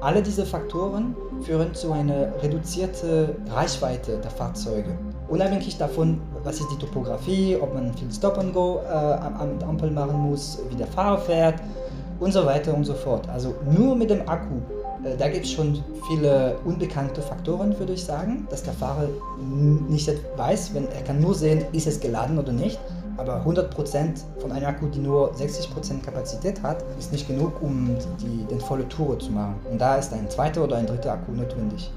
Alle diese Faktoren führen zu einer reduzierten Reichweite der Fahrzeuge. Unabhängig davon, was ist die Topografie, ob man viel Stop and Go äh, am Ampel machen muss, wie der Fahrer fährt und so weiter und so fort. Also nur mit dem Akku, äh, da gibt es schon viele unbekannte Faktoren, würde ich sagen, dass der Fahrer nicht weiß, wenn er kann nur sehen, ist es geladen oder nicht. Aber 100% von einem Akku, die nur 60% Kapazität hat, ist nicht genug, um die, den volle Tour zu machen. Und da ist ein zweiter oder ein dritter Akku notwendig.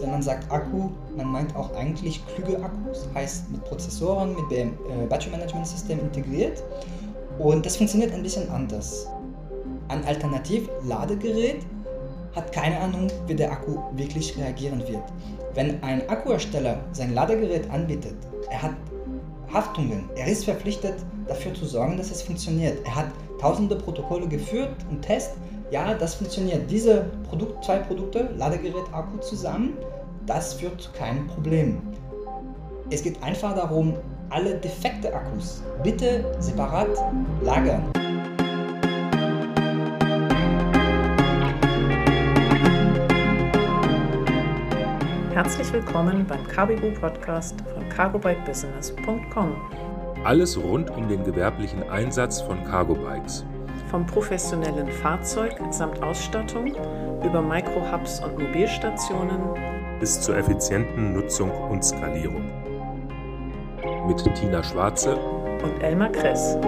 Wenn man sagt Akku, man meint auch eigentlich klüge Akkus, heißt mit Prozessoren, mit dem äh, Battery Management System integriert. Und das funktioniert ein bisschen anders. Ein Alternativ-Ladegerät hat keine Ahnung, wie der Akku wirklich reagieren wird. Wenn ein Akkuhersteller sein Ladegerät anbietet, er hat Haftungen. Er ist verpflichtet, dafür zu sorgen, dass es funktioniert. Er hat tausende Protokolle geführt und Test. Ja, das funktioniert. Diese Produkt, zwei Produkte, Ladegerät, Akku zusammen, das führt zu keinem Problem. Es geht einfach darum, alle defekte Akkus bitte separat lagern. Herzlich willkommen beim Carbigo Podcast von cargobikebusiness.com. Alles rund um den gewerblichen Einsatz von Cargobikes. Vom professionellen Fahrzeug samt Ausstattung über Microhubs und Mobilstationen bis zur effizienten Nutzung und Skalierung. Mit Tina Schwarze und Elmar Kress.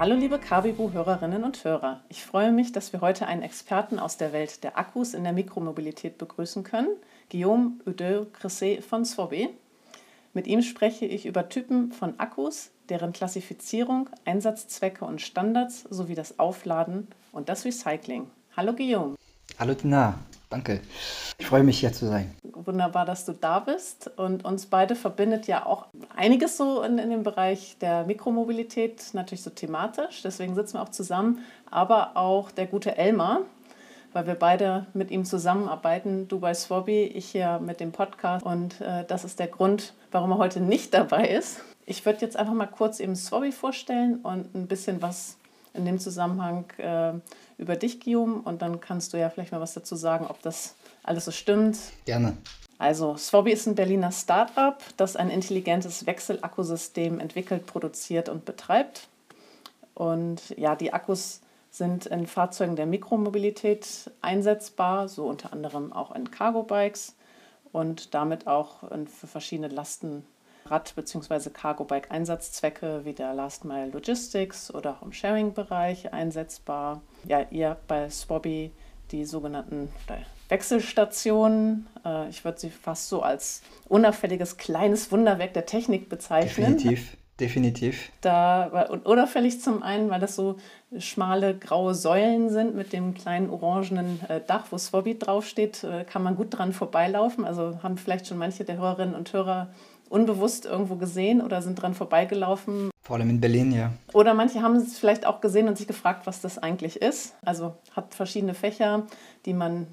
Hallo liebe Kabibu-Hörerinnen und Hörer. Ich freue mich, dass wir heute einen Experten aus der Welt der Akkus in der Mikromobilität begrüßen können, Guillaume Udeux-Cresset von Swobé. Mit ihm spreche ich über Typen von Akkus, deren Klassifizierung, Einsatzzwecke und Standards sowie das Aufladen und das Recycling. Hallo Guillaume. Hallo Tina, danke. Ich freue mich hier zu sein. Wunderbar, dass du da bist. Und uns beide verbindet ja auch einiges so in, in dem Bereich der Mikromobilität, natürlich so thematisch. Deswegen sitzen wir auch zusammen. Aber auch der gute Elmar, weil wir beide mit ihm zusammenarbeiten. Du bei Swobby, ich hier mit dem Podcast. Und äh, das ist der Grund, warum er heute nicht dabei ist. Ich würde jetzt einfach mal kurz eben Swobby vorstellen und ein bisschen was in dem Zusammenhang äh, über dich, Guillaume. Und dann kannst du ja vielleicht mal was dazu sagen, ob das alles so stimmt. Gerne. Also, Swobby ist ein Berliner Start-up, das ein intelligentes Wechselakkusystem entwickelt, produziert und betreibt. Und ja, die Akkus sind in Fahrzeugen der Mikromobilität einsetzbar, so unter anderem auch in Cargo-Bikes und damit auch für verschiedene Lasten Rad- bzw. Cargo-Bike-Einsatzzwecke wie der Last Mile Logistics oder auch im Sharing-Bereich einsetzbar. Ja, ihr bei Swobby die sogenannten Wechselstationen. Äh, ich würde sie fast so als unauffälliges kleines Wunderwerk der Technik bezeichnen. Definitiv. Definitiv. Da, und unauffällig zum einen, weil das so schmale graue Säulen sind mit dem kleinen orangenen äh, Dach, wo Swobby draufsteht, äh, kann man gut dran vorbeilaufen. Also haben vielleicht schon manche der Hörerinnen und Hörer unbewusst irgendwo gesehen oder sind dran vorbeigelaufen. Vor allem in Berlin, ja. Oder manche haben es vielleicht auch gesehen und sich gefragt, was das eigentlich ist. Also hat verschiedene Fächer, die man,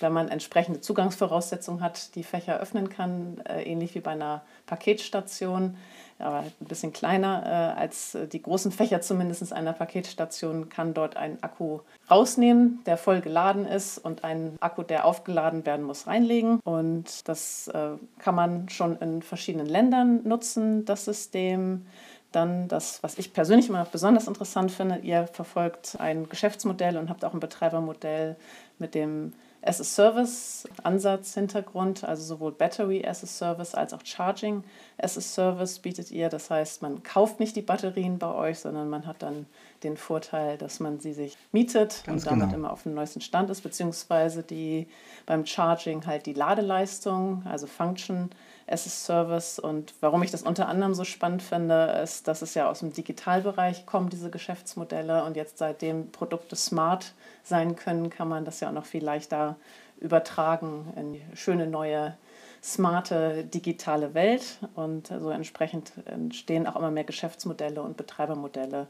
wenn man entsprechende Zugangsvoraussetzungen hat, die Fächer öffnen kann, äh, ähnlich wie bei einer Paketstation aber ein bisschen kleiner äh, als die großen Fächer zumindest einer Paketstation, kann dort ein Akku rausnehmen, der voll geladen ist und einen Akku, der aufgeladen werden muss, reinlegen. Und das äh, kann man schon in verschiedenen Ländern nutzen, das System. Dann das, was ich persönlich immer besonders interessant finde, ihr verfolgt ein Geschäftsmodell und habt auch ein Betreibermodell mit dem as a Service Ansatz, Hintergrund, also sowohl Battery as a Service als auch Charging as a Service bietet ihr. Das heißt, man kauft nicht die Batterien bei euch, sondern man hat dann den Vorteil, dass man sie sich mietet Ganz und damit genau. immer auf dem neuesten Stand ist, beziehungsweise die beim Charging halt die Ladeleistung, also Function as a Service. Und warum ich das unter anderem so spannend finde, ist, dass es ja aus dem Digitalbereich kommen, diese Geschäftsmodelle. Und jetzt seitdem Produkte smart sein können, kann man das ja auch noch viel leichter übertragen in schöne neue smarte digitale Welt und so entsprechend entstehen auch immer mehr Geschäftsmodelle und Betreibermodelle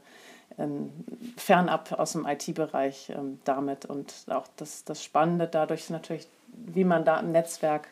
ähm, fernab aus dem IT-Bereich ähm, damit und auch das, das Spannende dadurch ist natürlich, wie man da im Netzwerk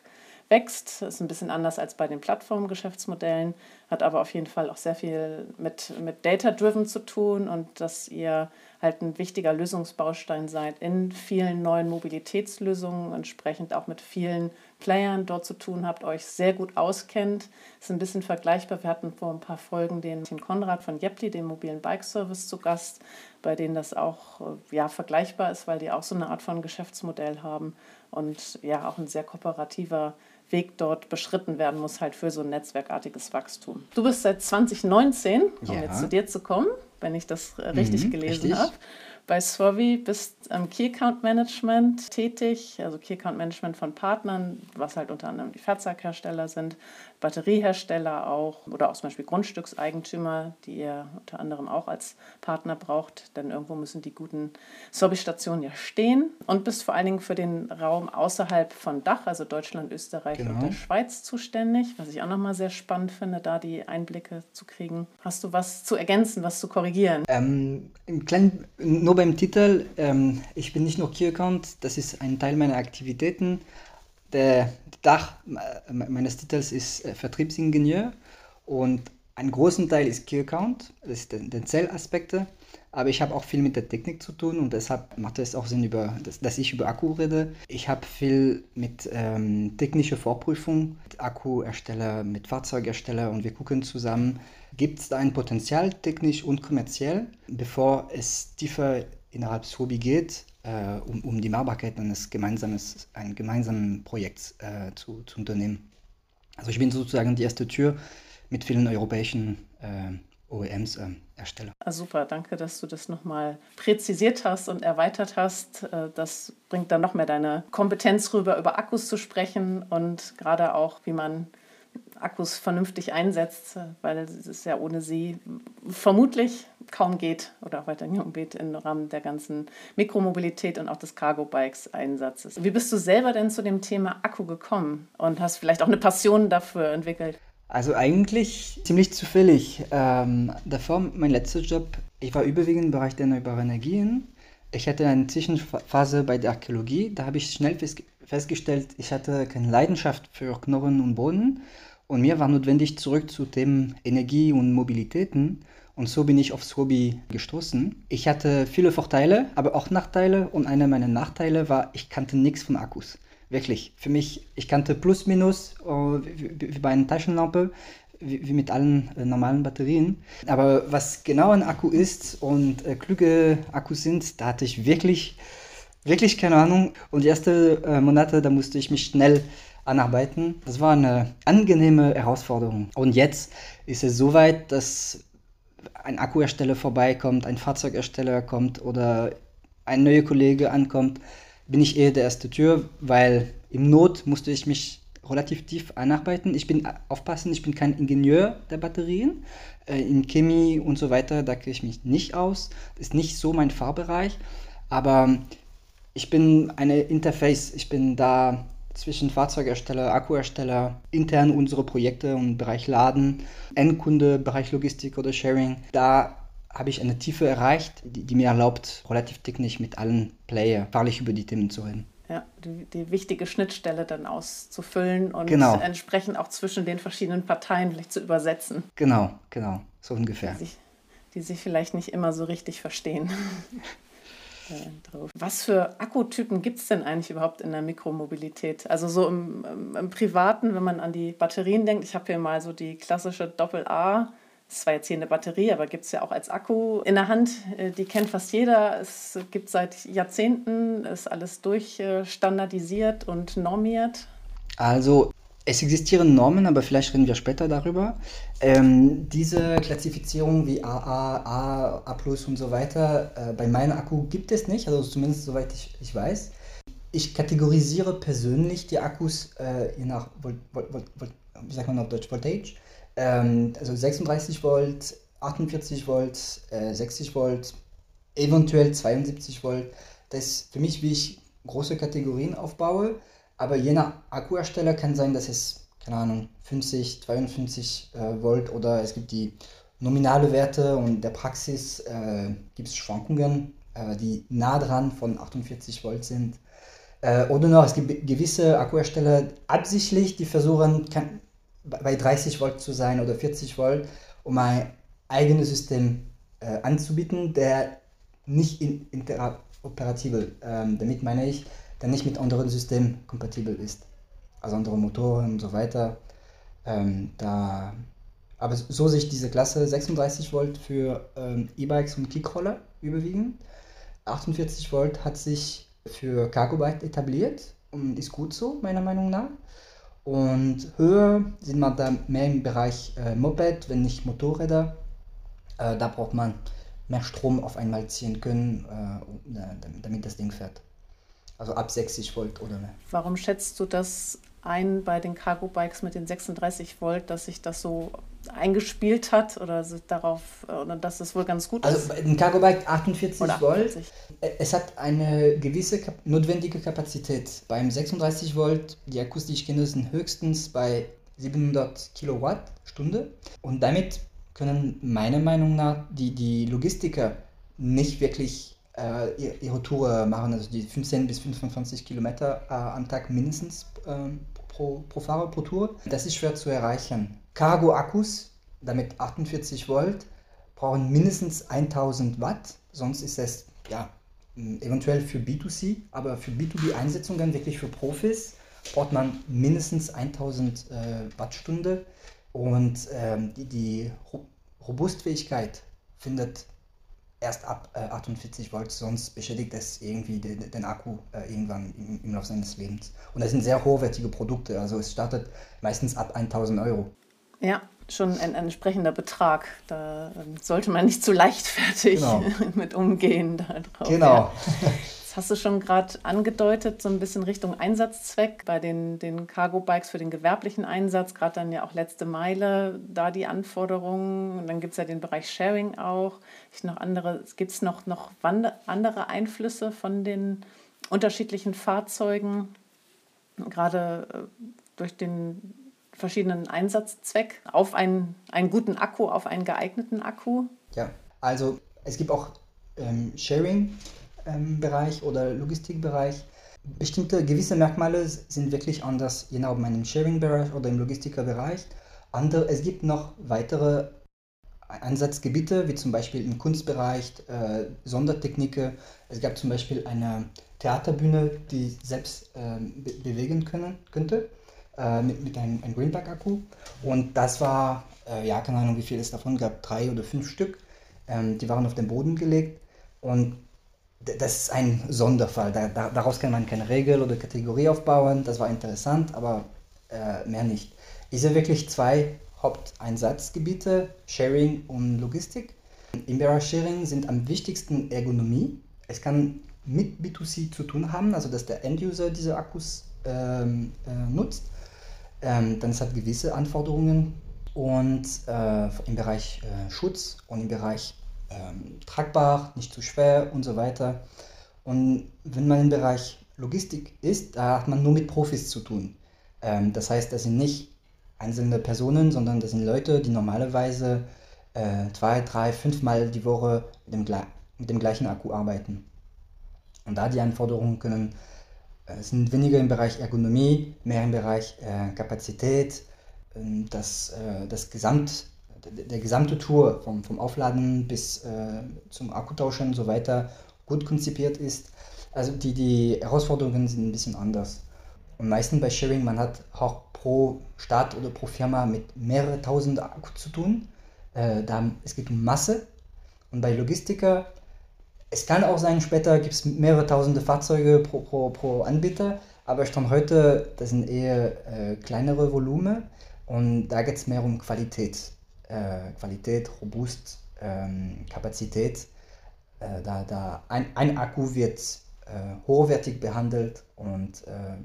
wächst. Ist ein bisschen anders als bei den Plattformgeschäftsmodellen, hat aber auf jeden Fall auch sehr viel mit, mit Data-Driven zu tun und dass ihr halt ein wichtiger Lösungsbaustein seid in vielen neuen Mobilitätslösungen, entsprechend auch mit vielen Playern dort zu tun habt, euch sehr gut auskennt. Ist ein bisschen vergleichbar. Wir hatten vor ein paar Folgen den Tim Konrad von Jepti, dem mobilen Bike-Service, zu Gast, bei denen das auch äh, ja, vergleichbar ist, weil die auch so eine Art von Geschäftsmodell haben und ja auch ein sehr kooperativer Weg dort beschritten werden muss, halt für so ein netzwerkartiges Wachstum. Du bist seit 2019, um ja. jetzt zu dir zu kommen, wenn ich das äh, richtig mhm, gelesen habe bei Swavi bist am Key Account Management tätig, also Key Account Management von Partnern, was halt unter anderem die Fahrzeughersteller sind, Batteriehersteller auch oder auch zum Beispiel Grundstückseigentümer, die ihr unter anderem auch als Partner braucht, denn irgendwo müssen die guten Swavi-Stationen ja stehen und bist vor allen Dingen für den Raum außerhalb von Dach, also Deutschland, Österreich genau. und der Schweiz zuständig, was ich auch nochmal sehr spannend finde, da die Einblicke zu kriegen. Hast du was zu ergänzen, was zu korrigieren? Ähm, Im kleinen, nur beim Titel, ähm, ich bin nicht nur Account, das ist ein Teil meiner Aktivitäten. Der Dach äh, meines Titels ist äh, Vertriebsingenieur und ein großen Teil ist Key Account, das ist den, den Zellaspekte. Aber ich habe auch viel mit der Technik zu tun und deshalb macht es auch Sinn, über, dass, dass ich über Akku rede. Ich habe viel mit ähm, technischer Vorprüfung, mit Akkuhersteller, mit Fahrzeughersteller und wir gucken zusammen, gibt es da ein Potenzial technisch und kommerziell, bevor es tiefer innerhalb Sobi geht, äh, um, um die Machbarkeit eines gemeinsames, ein gemeinsamen Projekts äh, zu, zu unternehmen. Also ich bin sozusagen die erste Tür mit vielen europäischen äh, OEMs äh, erstelle. Ah, super, danke, dass du das nochmal präzisiert hast und erweitert hast. Äh, das bringt dann noch mehr deine Kompetenz rüber, über Akkus zu sprechen und gerade auch, wie man Akkus vernünftig einsetzt, weil es ja ohne sie vermutlich kaum geht oder auch weiterhin kaum geht im Rahmen der ganzen Mikromobilität und auch des Cargo-Bikes-Einsatzes. Wie bist du selber denn zu dem Thema Akku gekommen und hast vielleicht auch eine Passion dafür entwickelt? Also eigentlich ziemlich zufällig. Ähm, davor, mein letzter Job, ich war überwiegend im Bereich der erneuerbaren Energien. Ich hatte eine Zwischenphase bei der Archäologie. Da habe ich schnell festgestellt, ich hatte keine Leidenschaft für Knochen und Boden. Und mir war notwendig, zurück zu Themen Energie und Mobilitäten. Und so bin ich aufs Hobby gestoßen. Ich hatte viele Vorteile, aber auch Nachteile. Und einer meiner Nachteile war, ich kannte nichts von Akkus. Wirklich. Für mich, ich kannte Plus, Minus, äh, wie, bei einer Taschenlampe, wie, mit allen äh, normalen Batterien. Aber was genau ein Akku ist und äh, kluge Akkus sind, da hatte ich wirklich, wirklich keine Ahnung. Und die ersten Monate, da musste ich mich schnell anarbeiten. Das war eine angenehme Herausforderung. Und jetzt ist es so weit, dass ein Akkuhersteller vorbeikommt, ein Fahrzeughersteller kommt oder ein neuer Kollege ankommt bin ich eher der erste Tür, weil im Not musste ich mich relativ tief einarbeiten. Ich bin aufpassen, ich bin kein Ingenieur der Batterien. Äh, in Chemie und so weiter, da kenne ich mich nicht aus. Ist nicht so mein Fahrbereich. Aber ich bin eine Interface, ich bin da zwischen Fahrzeughersteller, Akkuhersteller, intern unsere Projekte im Bereich Laden, Endkunde, Bereich Logistik oder Sharing. Da habe ich eine Tiefe erreicht, die, die, mir erlaubt, relativ technisch mit allen Player fachlich über die Themen zu reden. Ja, die, die wichtige Schnittstelle dann auszufüllen und genau. entsprechend auch zwischen den verschiedenen Parteien vielleicht zu übersetzen. Genau, genau, so ungefähr. Die sich, die sich vielleicht nicht immer so richtig verstehen. Was für Akkutypen gibt es denn eigentlich überhaupt in der Mikromobilität? Also so im, im, im Privaten, wenn man an die Batterien denkt, ich habe hier mal so die klassische Doppel-A das war jetzt hier eine Batterie, aber gibt es ja auch als Akku in der Hand. Äh, die kennt fast jeder. Es gibt seit Jahrzehnten, ist alles durchstandardisiert und normiert. Also es existieren Normen, aber vielleicht reden wir später darüber. Ähm, diese Klassifizierung wie AA, A, A und so weiter, äh, bei meinem Akku gibt es nicht, also zumindest soweit ich, ich weiß. Ich kategorisiere persönlich die Akkus äh, je nach, Vol Vol Vol wie sagt man auf Deutsch, Voltage ähm, also 36 Volt, 48 Volt, äh, 60 Volt, eventuell 72 Volt. Das ist für mich, wie ich große Kategorien aufbaue. Aber je nach Akkuhersteller kann sein, dass es, keine Ahnung, 50, 52 äh, Volt oder es gibt die nominale Werte und der Praxis äh, gibt es Schwankungen, äh, die nah dran von 48 Volt sind. Äh, oder noch, es gibt gewisse Akkuhersteller absichtlich, die versuchen, kann, bei 30 Volt zu sein oder 40 Volt, um ein eigenes System äh, anzubieten, der nicht in, interoperabel, ähm, damit meine ich, der nicht mit anderen Systemen kompatibel ist. Also andere Motoren und so weiter. Ähm, da, aber so sehe ich diese Klasse 36 Volt für ähm, E-Bikes und Kickroller überwiegend. 48 Volt hat sich für Cargo-Bike etabliert und ist gut so, meiner Meinung nach. Und höher sind wir da mehr im Bereich äh, Moped, wenn nicht Motorräder. Äh, da braucht man mehr Strom auf einmal ziehen können, äh, damit das Ding fährt. Also ab 60 Volt oder mehr. Warum schätzt du das ein bei den Cargo Bikes mit den 36 Volt, dass sich das so eingespielt hat oder darauf oder dass es wohl ganz gut also ist? Also ein Cargo Bike 48 oder Volt. Es hat eine gewisse Kap notwendige Kapazität. Beim 36 Volt, die kenne, sind höchstens bei 700 Kilowattstunde und damit können meiner Meinung nach die, die Logistiker nicht wirklich äh, ihre Tour machen, also die 15 bis 25 Kilometer äh, am Tag mindestens äh, pro, pro Fahrer pro Tour. Das ist schwer zu erreichen. Cargo-Akkus, damit 48 Volt, brauchen mindestens 1000 Watt, sonst ist es ja eventuell für B2C, aber für B2B-Einsetzungen, wirklich für Profis, braucht man mindestens 1000 äh, Wattstunde und ähm, die, die Robustfähigkeit findet erst ab äh, 48 Volt, sonst beschädigt es irgendwie den, den Akku äh, irgendwann im, im Laufe seines Lebens. Und das sind sehr hochwertige Produkte, also es startet meistens ab 1000 Euro. Ja, schon ein, entsprechender Betrag. Da ähm, sollte man nicht zu leichtfertig genau. mit umgehen. Darauf, genau. Ja. hast du schon gerade angedeutet, so ein bisschen Richtung Einsatzzweck bei den, den Cargo-Bikes für den gewerblichen Einsatz, gerade dann ja auch letzte Meile, da die Anforderungen. Und dann gibt es ja den Bereich Sharing auch. Gibt es noch, noch andere Einflüsse von den unterschiedlichen Fahrzeugen, gerade äh, durch den verschiedenen Einsatzzweck auf einen, einen guten Akku, auf einen geeigneten Akku? Ja, also es gibt auch ähm, Sharing ähm, oder Logistikbereich. Bestimmte gewisse Merkmale sind wirklich anders, je nach ob man im Sharing-Bereich oder im Logistikerbereich. Andere, es gibt noch weitere Ansatzgebiete, wie zum Beispiel im Kunstbereich, äh, Sondertechniken. Es gab zum Beispiel eine Theaterbühne, die selbst äh, be bewegen können, könnte, äh, mit, mit einem, einem Greenback-Akku. Und das war, äh, ja, keine Ahnung, wie viel es davon gab, drei oder fünf Stück. Ähm, die waren auf den Boden gelegt. Und das ist ein Sonderfall. Da, da, daraus kann man keine Regel oder Kategorie aufbauen. Das war interessant, aber äh, mehr nicht. Ich sehe wirklich zwei Haupteinsatzgebiete, Sharing und Logistik. Im Bereich Sharing sind am wichtigsten Ergonomie. Es kann mit B2C zu tun haben, also dass der Enduser diese Akkus ähm, äh, nutzt. Ähm, dann es hat gewisse Anforderungen und äh, im Bereich äh, Schutz und im Bereich ähm, tragbar, nicht zu schwer und so weiter. Und wenn man im Bereich Logistik ist, da hat man nur mit Profis zu tun. Ähm, das heißt, das sind nicht einzelne Personen, sondern das sind Leute, die normalerweise äh, zwei, drei, fünfmal die Woche mit dem, mit dem gleichen Akku arbeiten. Und da die Anforderungen können, sind weniger im Bereich Ergonomie, mehr im Bereich äh, Kapazität, ähm, das, äh, das Gesamt, der gesamte Tour vom, vom Aufladen bis äh, zum Akkutauschen und so weiter gut konzipiert ist. Also die, die Herausforderungen sind ein bisschen anders. Und meistens bei Sharing, man hat auch pro Stadt oder pro Firma mit mehreren tausend Akku zu tun. Äh, da, es geht um Masse. Und bei Logistiker, es kann auch sein, später gibt es mehrere tausende Fahrzeuge pro, pro, pro Anbieter, aber Stand heute, das sind eher äh, kleinere Volumen und da geht es mehr um Qualität äh, Qualität, robust, ähm, Kapazität. Äh, da, da ein, ein Akku wird äh, hochwertig behandelt und äh, äh,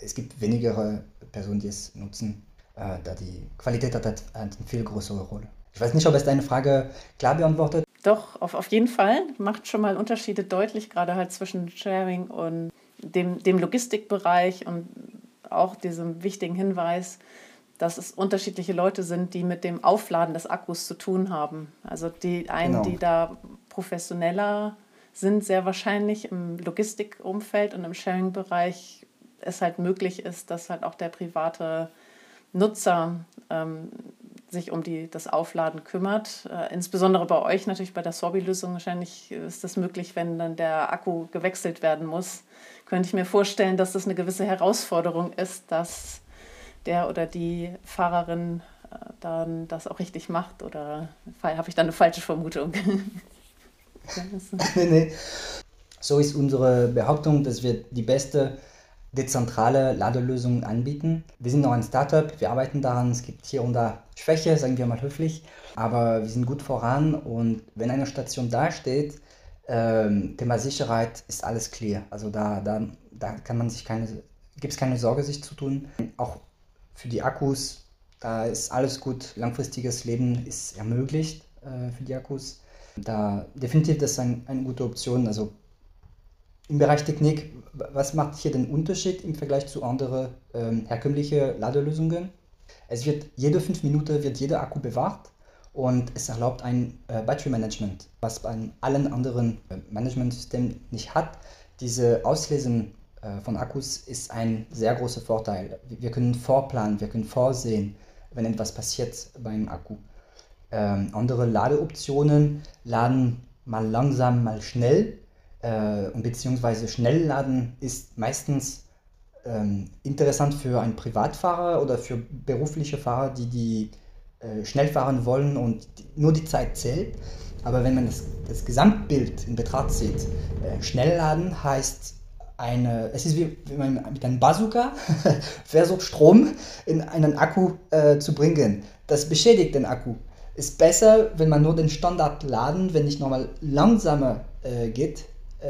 es gibt weniger Personen, die es nutzen, da die Qualität hat, hat eine viel größere Rolle. Ich weiß nicht, ob es deine Frage klar beantwortet. Doch, auf, auf jeden Fall. Macht schon mal Unterschiede deutlich, gerade halt zwischen Sharing und dem, dem Logistikbereich und auch diesem wichtigen Hinweis, dass es unterschiedliche Leute sind, die mit dem Aufladen des Akkus zu tun haben. Also die einen, genau. die da professioneller sind sehr wahrscheinlich im Logistikumfeld und im Sharing-Bereich es halt möglich ist, dass halt auch der private Nutzer ähm, sich um die, das Aufladen kümmert. Äh, insbesondere bei euch natürlich bei der Sorbi-Lösung wahrscheinlich ist das möglich, wenn dann der Akku gewechselt werden muss. Könnte ich mir vorstellen, dass das eine gewisse Herausforderung ist, dass der oder die Fahrerin äh, dann das auch richtig macht oder habe ich da eine falsche Vermutung? nee, nee. So ist unsere Behauptung, dass wir die beste dezentrale Ladelösungen anbieten. Wir sind noch ein Startup, wir arbeiten daran, es gibt hier und da Schwäche, sagen wir mal höflich, aber wir sind gut voran und wenn eine Station dasteht, ähm, Thema Sicherheit ist alles clear. Also da, da, da kann man sich keine, gibt es keine Sorge, sich zu tun. Auch für die Akkus, da ist alles gut. Langfristiges Leben ist ermöglicht äh, für die Akkus. Da definitiv das ist ein, eine gute Option. Also im Bereich Technik, was macht hier den Unterschied im Vergleich zu anderen ähm, herkömmlichen Ladelösungen? Es wird jede fünf Minuten wird jeder Akku bewacht und es erlaubt ein äh, Battery Management, was bei allen anderen äh, Managementsystemen nicht hat. Diese Auslesen äh, von Akkus ist ein sehr großer Vorteil. Wir können vorplanen, wir können vorsehen, wenn etwas passiert beim Akku. Ähm, andere Ladeoptionen laden mal langsam, mal schnell äh, beziehungsweise Schnellladen ist meistens ähm, interessant für einen Privatfahrer oder für berufliche Fahrer, die, die äh, schnell fahren wollen und die, nur die Zeit zählt. Aber wenn man das, das Gesamtbild in Betracht zieht, äh, Schnellladen heißt eine, es ist wie wenn man mit einem Bazooka versucht, Strom in einen Akku äh, zu bringen. Das beschädigt den Akku. Ist besser, wenn man nur den Standard laden, wenn nicht nochmal langsamer äh, geht,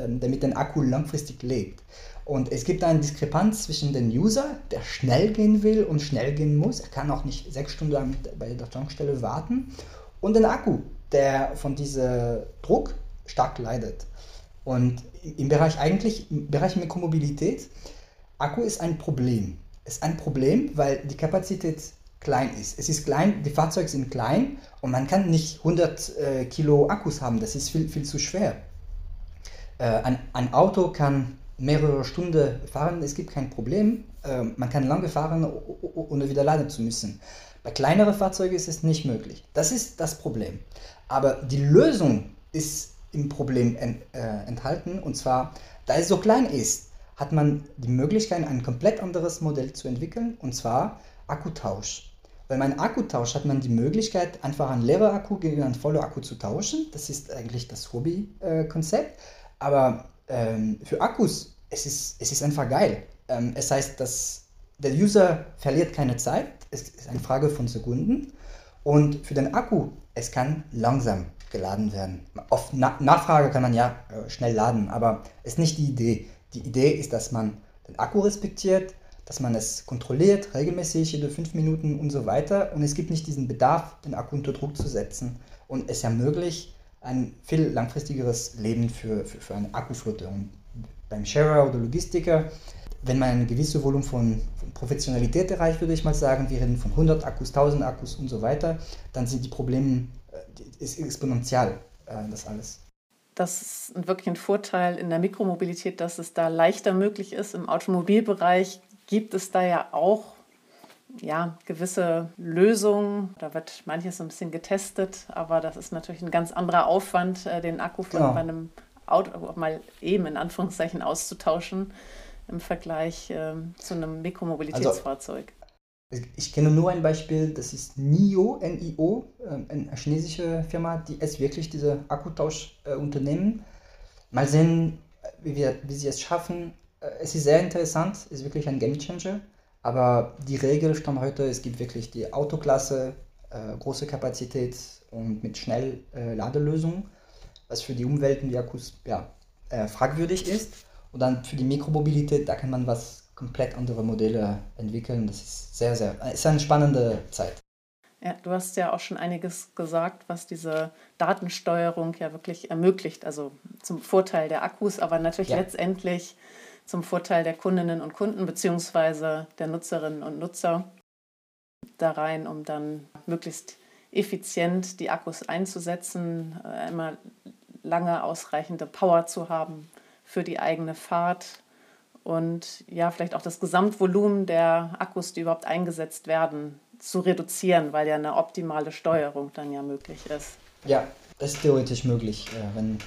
damit der Akku langfristig lebt. Und es gibt eine Diskrepanz zwischen dem User, der schnell gehen will und schnell gehen muss. Er kann auch nicht sechs Stunden bei der Tankstelle warten. Und den Akku, der von diesem Druck stark leidet. Und im Bereich eigentlich, im Bereich Mikromobilität, Akku ist ein Problem. Ist ein Problem, weil die Kapazität klein ist. Es ist klein, die Fahrzeuge sind klein und man kann nicht 100 äh, Kilo Akkus haben. Das ist viel, viel zu schwer. Äh, ein, ein, Auto kann mehrere Stunden fahren, es gibt kein Problem. Äh, man kann lange fahren, ohne wieder laden zu müssen. Bei kleineren Fahrzeugen ist es nicht möglich. Das ist das Problem. Aber die Lösung ist im Problem ent, äh, enthalten. Und zwar, da es so klein ist, hat man die Möglichkeit, ein komplett anderes Modell zu entwickeln. Und zwar Akkutausch. Bei meinem Akkutausch hat man die Möglichkeit, einfach einen leeren Akku gegen einen vollen Akku zu tauschen. Das ist eigentlich das Hobby-Konzept. Aber ähm, für Akkus, es ist, es ist einfach geil. Ähm, es heißt, dass der User verliert keine Zeit. Es ist eine Frage von Sekunden. Und für den Akku, es kann langsam geladen werden. Auf Na Nachfrage kann man ja äh, schnell laden, aber es ist nicht die Idee. Die Idee ist, dass man den Akku respektiert, dass man es kontrolliert, regelmäßig, jede fünf Minuten und so weiter. Und es gibt nicht diesen Bedarf, den Akku unter Druck zu setzen. Und es ermöglicht ein viel langfristigeres Leben für, für, für eine Akkuflotte. Und beim Sharer oder Logistiker, wenn man ein gewisses Volumen von, von, Professionalität erreicht, würde ich mal sagen, wir reden von 100 Akkus, 1000 Akkus und so weiter, dann sind die Probleme äh, ist exponentiell, äh, das alles. Das ist wirklich ein Vorteil in der Mikromobilität, dass es da leichter möglich ist. Im Automobilbereich gibt es da ja auch ja, gewisse Lösungen. Da wird manches ein bisschen getestet, aber das ist natürlich ein ganz anderer Aufwand, äh, den Akku von bei einem Auto mal eben in Anführungszeichen auszutauschen im Vergleich äh, zu einem Mikromobilitätsfahrzeug. Also, ich kenne nur ein Beispiel, das ist NIO, NIO, ähm, eine chinesische Firma, die es wirklich diese Akkutauschunternehmen. Äh, mal sehen, wie, wir, wie sie es schaffen, äh, es ist sehr interessant, ist wirklich ein Gamechanger. Aber die Regel stand heute, es gibt wirklich die Autoklasse, äh, große Kapazität und mit schnell äh, was für die Umwelt und die Akkus ja, äh, fragwürdig ist. Und dann für die Mikromobilität, da kann man was komplett andere Modelle entwickeln. Das ist sehr, sehr, ist eine spannende Zeit. Ja, du hast ja auch schon einiges gesagt, was diese Datensteuerung ja wirklich ermöglicht, also zum Vorteil der Akkus, aber natürlich ja. letztendlich zum Vorteil der Kundinnen und Kunden bzw. der Nutzerinnen und Nutzer da rein, um dann möglichst effizient die Akkus einzusetzen, äh, immer lange ausreichende Power zu haben für die eigene Fahrt und ja, vielleicht auch das Gesamtvolumen der Akkus, die überhaupt eingesetzt werden, zu reduzieren, weil ja eine optimale Steuerung dann ja möglich ist. Ja, das ist theoretisch möglich. Wenn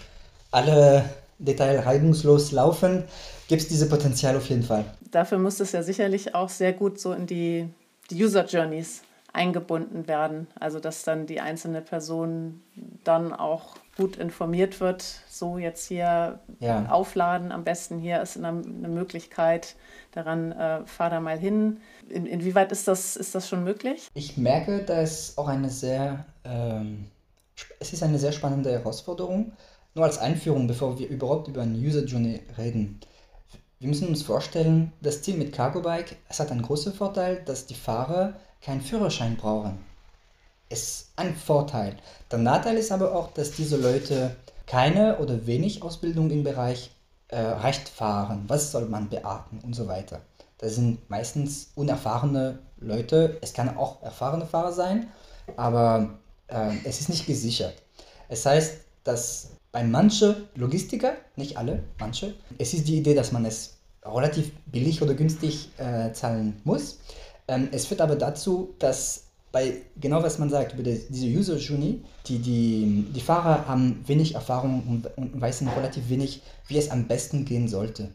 alle Detail reibungslos laufen, gibt es dieses Potenzial auf jeden Fall. Dafür muss es ja sicherlich auch sehr gut so in die, die User Journeys eingebunden werden. Also dass dann die einzelne Person dann auch gut informiert wird, so jetzt hier ja. aufladen, am besten hier ist eine, Möglichkeit, daran äh, fahr da mal hin. In, inwieweit ist das, ist das schon möglich? Ich merke, dass auch eine sehr, ähm, es ist eine sehr spannende Herausforderung. Nur als Einführung, bevor wir überhaupt über eine User Journey reden. Wir müssen uns vorstellen, das Ziel mit Cargo Bike, es hat einen großen Vorteil, dass die Fahrer keinen Führerschein brauchen. Ist ein Vorteil. Der Nachteil ist aber auch, dass diese Leute keine oder wenig Ausbildung im Bereich äh, Recht fahren. Was soll man beachten und so weiter. Das sind meistens unerfahrene Leute. Es kann auch erfahrene Fahrer sein, aber äh, es ist nicht gesichert. Es heißt, dass bei manchen Logistiker, nicht alle, manche, es ist die Idee, dass man es relativ billig oder günstig äh, zahlen muss. Ähm, es führt aber dazu, dass bei genau was man sagt über die, diese User Journey, die, die, die Fahrer haben wenig Erfahrung und, und wissen relativ wenig, wie es am besten gehen sollte.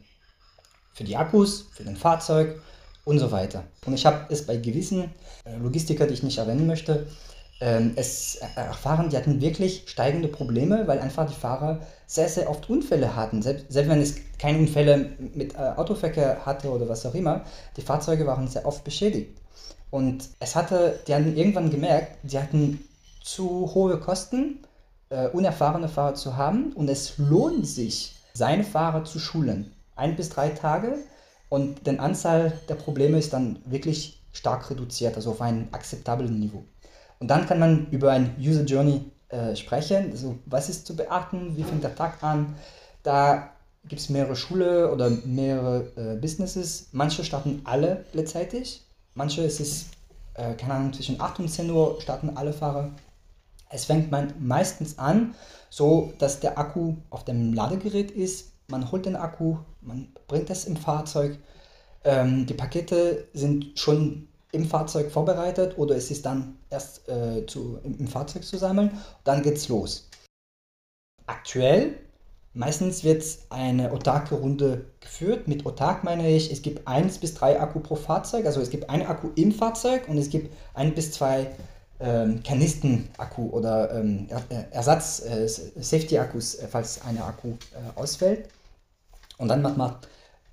Für die Akkus, für den Fahrzeug und so weiter. Und ich habe es bei gewissen äh, Logistiker, die ich nicht erwähnen möchte, es erfahren, die hatten wirklich steigende Probleme, weil einfach die Fahrer sehr, sehr oft Unfälle hatten. Selbst, selbst wenn es keine Unfälle mit äh, Autoverkehr hatte oder was auch immer, die Fahrzeuge waren sehr oft beschädigt. Und es hatte, die hatten irgendwann gemerkt, sie hatten zu hohe Kosten, äh, unerfahrene Fahrer zu haben und es lohnt sich, seine Fahrer zu schulen. Ein bis drei Tage und die Anzahl der Probleme ist dann wirklich stark reduziert, also auf ein akzeptables Niveau. Und dann kann man über ein User Journey äh, sprechen. Also was ist zu beachten? Wie fängt der Tag an? Da gibt es mehrere Schulen oder mehrere äh, Businesses. Manche starten alle gleichzeitig. Manche ist es, äh, keine Ahnung, zwischen 8 und 10 Uhr starten alle Fahrer. Es fängt man meistens an, so dass der Akku auf dem Ladegerät ist. Man holt den Akku, man bringt es im Fahrzeug. Ähm, die Pakete sind schon im Fahrzeug vorbereitet oder es ist dann erst äh, zu, im, Fahrzeug zu sammeln. Dann geht's los. Aktuell, meistens wird eine autarke Runde geführt. Mit autark meine ich, es gibt eins bis drei Akku pro Fahrzeug. Also es gibt einen Akku im Fahrzeug und es gibt ein bis zwei ähm, Kanisten-Akku oder ähm, Ersatz-Safety-Akkus, äh, äh, falls eine Akku äh, ausfällt. Und dann macht man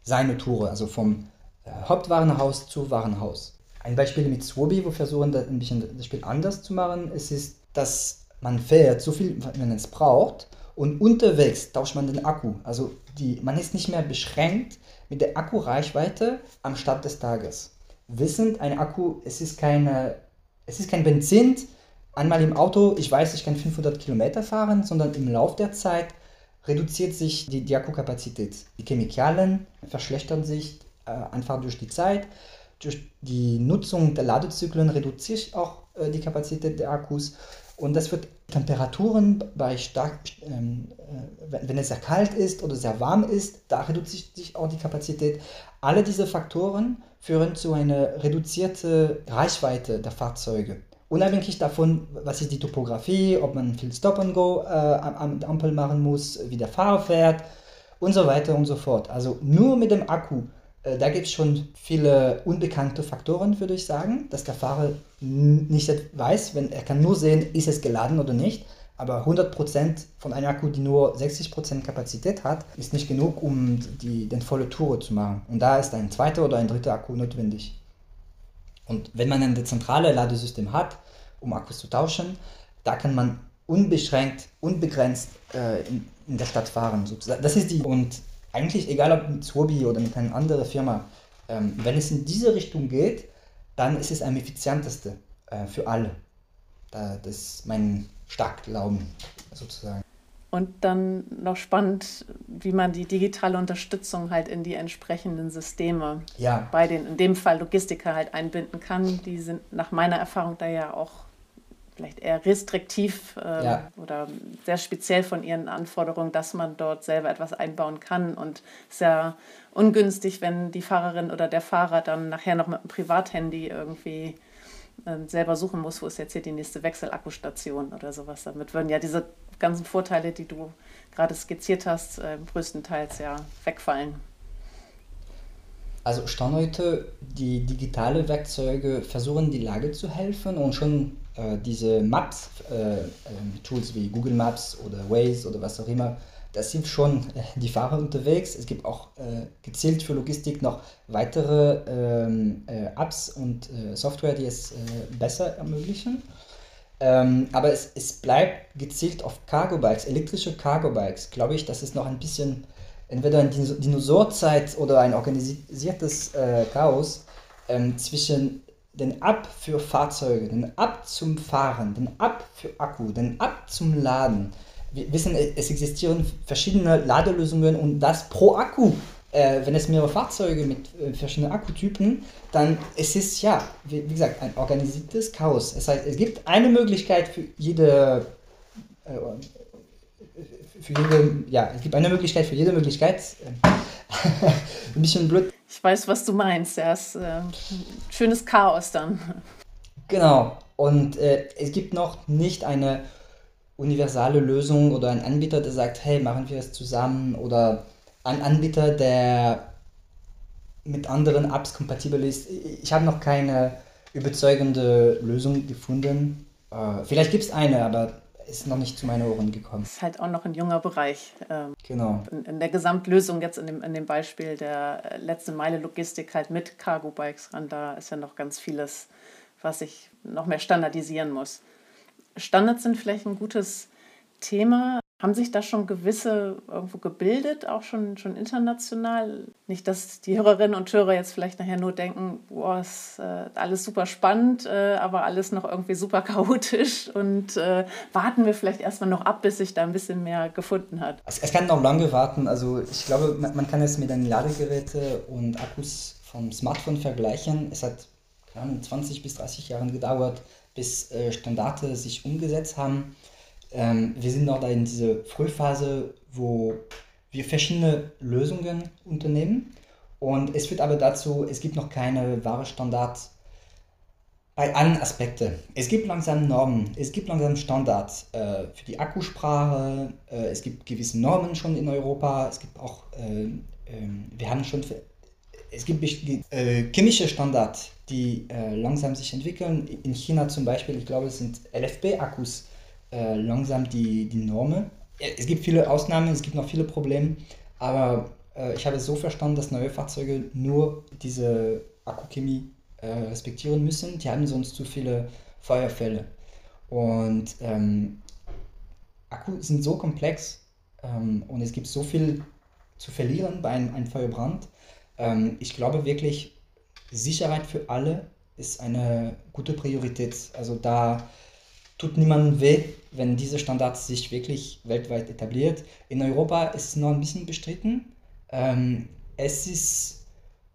seine Tour, also vom äh, Hauptwarenhaus zu Warenhaus. Ein Beispiel mit Swobi, wo wir versuchen, ein bisschen das Spiel anders zu machen, es ist, dass man fährt so viel, wenn es braucht und unterwegs tauscht man den Akku. Also die, man ist nicht mehr beschränkt mit der Akkureichweite am Start des Tages. Wissend, ein Akku, es ist, keine, es ist kein Benzin, einmal im Auto, ich weiß, ich kann 500 Kilometer fahren, sondern im Laufe der Zeit reduziert sich die, die Akkukapazität. Die Chemikalien verschlechtern sich äh, einfach durch die Zeit durch die Nutzung der Ladezyklen reduziert sich auch äh, die Kapazität der Akkus und das wird Temperaturen bei stark, ähm, äh, wenn es sehr kalt ist oder sehr warm ist, da reduziert sich auch die Kapazität. Alle diese Faktoren führen zu einer reduzierten Reichweite der Fahrzeuge. Unabhängig davon, was ist die Topografie, ob man viel Stop and Go äh, am Ampel machen muss, wie der Fahrer fährt und so weiter und so fort. Also nur mit dem Akku da gibt es schon viele unbekannte Faktoren, würde ich sagen, dass der Fahrer nicht weiß, wenn er kann nur sehen, ist es geladen oder nicht. Aber 100% von einem Akku, die nur 60% Kapazität hat, ist nicht genug, um die, den volle Tour zu machen. Und da ist ein zweiter oder ein dritter Akku notwendig. Und wenn man ein dezentrales Ladesystem hat, um Akkus zu tauschen, da kann man unbeschränkt, unbegrenzt äh, in, in, der Stadt fahren. Das ist die und eigentlich egal ob mit Swobi oder mit einer anderen Firma, ähm, wenn es in diese Richtung geht, dann ist es am effizienteste äh, für alle. Da, das ist mein Starkglauben sozusagen. Und dann noch spannend, wie man die digitale Unterstützung halt in die entsprechenden Systeme ja. bei den, in dem Fall Logistiker halt einbinden kann. Die sind nach meiner Erfahrung da ja auch vielleicht eher restriktiv äh, Ja. oder sehr speziell von ihren Anforderungen, dass man dort selber etwas einbauen kann. Und es ist ja ungünstig, wenn die Fahrerin oder der Fahrer dann nachher noch mit dem Privathandy irgendwie ähm, selber suchen muss, wo ist jetzt hier die nächste Wechselakkustation oder sowas. Damit würden ja diese ganzen Vorteile, die du gerade skizziert hast, äh, größtenteils ja wegfallen. Also Stand heute, die digitale Werkzeuge versuchen die Lage zu helfen und schon diese Maps, äh, Tools wie Google Maps oder Waze oder was auch immer, das hilft schon äh, die Fahrer unterwegs. Es gibt auch äh, gezielt für Logistik noch weitere ähm, äh, Apps und äh, Software, die es äh, besser ermöglichen. Ähm, aber es, es bleibt gezielt auf Cargo-Bikes, elektrische Cargo-Bikes. Glaube ich, das ist noch ein bisschen entweder eine Dino- Dinosaurzeit oder ein organisiertes äh, Chaos zwischen den Ab für Fahrzeuge, den Ab zum Fahren, den Ab für Akku, den Ab zum Laden. Wir wissen, e- es existieren verschiedene Ladelösungen und das pro Akku. Äh, wenn es mehrere Fahrzeuge mit äh, verschiedenen Akkutypen, dann es ist es ja, wie, gesagt, ein organisiertes Chaos. Das heißt, es gibt eine Möglichkeit für jede äh, für jede, ja, es gibt eine Möglichkeit für jede Möglichkeit. Ein bisschen blöd. Ich weiß, was du meinst. Ja, ist äh, schönes Chaos dann. Genau. Und äh, es gibt noch nicht eine universale Lösung oder einen Anbieter, der sagt, hey, machen wir es zusammen oder ein Anbieter, der mit anderen Apps kompatibel ist. Ich habe noch keine überzeugende Lösung gefunden. Äh, vielleicht gibt es eine, aber ist noch nicht zu meinen Ohren gekommen. ist halt auch noch ein junger Bereich. Ähm, Genau. in, in der Gesamtlösung jetzt in dem, in dem Beispiel der äh, letzte Meile Logistik halt mit Cargo Bikes ran, da ist ja noch ganz vieles, was ich noch mehr standardisieren muss. Standards sind vielleicht ein gutes Thema. Haben sich da schon gewisse irgendwo gebildet, auch schon, schon international? Nicht, dass die Hörerinnen und Hörer jetzt vielleicht nachher nur denken, boah, ist äh, alles super spannend, äh, aber alles noch irgendwie super chaotisch und äh, warten wir vielleicht erstmal noch ab, bis sich da ein bisschen mehr gefunden hat. Es, es kann noch lange warten. Also ich glaube, man, man kann es mit den Ladegeräten und Akkus vom Smartphone vergleichen. Es hat keine Ahnung, 20 bis 30 Jahre gedauert, bis äh, Standarde sich umgesetzt haben. Ähm, wir sind noch da in dieser Frühphase, wo wir verschiedene Lösungen unternehmen. Und es führt aber dazu, es gibt noch keine wahre Standard bei allen Aspekten. Es gibt langsam Normen, es gibt langsam Standards äh, für die Akkusprache, äh, es gibt gewisse Normen schon in Europa, es gibt auch, äh, ähm, wir haben schon, es gibt äh, chemische Standards, die äh, langsam sich entwickeln. In China zum Beispiel, ich glaube, es sind LFP-Akkus äh, langsam die, die Normen. Äh, Es gibt viele Ausnahmen, es gibt noch viele Probleme, aber äh, ich habe es so verstanden, dass neue Fahrzeuge nur diese Akkuchemie äh, respektieren müssen. Die haben sonst zu viele Feuerfälle. Und ähm, Akkus sind so komplex ähm, und es gibt so viel zu verlieren bei einem, einem Feuerbrand. Ähm, ich glaube wirklich, Sicherheit für alle ist eine gute Priorität. Also da tut niemandem weh, wenn diese Standards sich wirklich weltweit etabliert. In Europa ist es noch ein bisschen bestritten. Ähm, es ist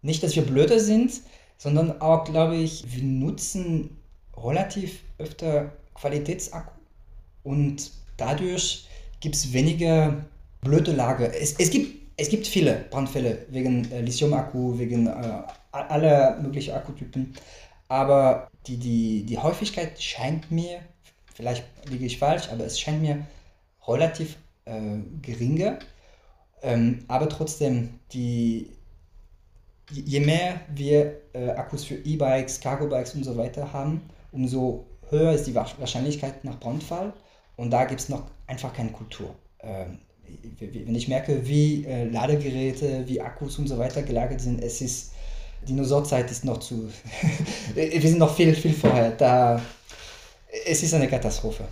nicht, dass wir blöder sind, sondern auch, glaube ich, wir nutzen relativ öfter Qualitätsakku und dadurch gibt es weniger blöde Lage. Es, es, gibt, es gibt viele Brandfälle wegen äh, Lithium-Akku, wegen äh, aller möglichen Akkutypen, aber die, die, die Häufigkeit scheint mir, vielleicht liege ich falsch, aber es scheint mir relativ äh, geringer. Ähm, aber trotzdem, die, je mehr wir äh, Akkus für E-Bikes, Cargo-Bikes und so weiter haben, umso höher ist die Wahrsch- Wahrscheinlichkeit nach Brandfall. Und da gibt es noch einfach keine Kultur. Ähm, wenn ich merke, wie äh, Ladegeräte, wie Akkus und so weiter gelagert sind, es ist, Dinosaurzeit ist noch zu, wir sind noch viel, viel vorher. Da, es ist eine Katastrophe.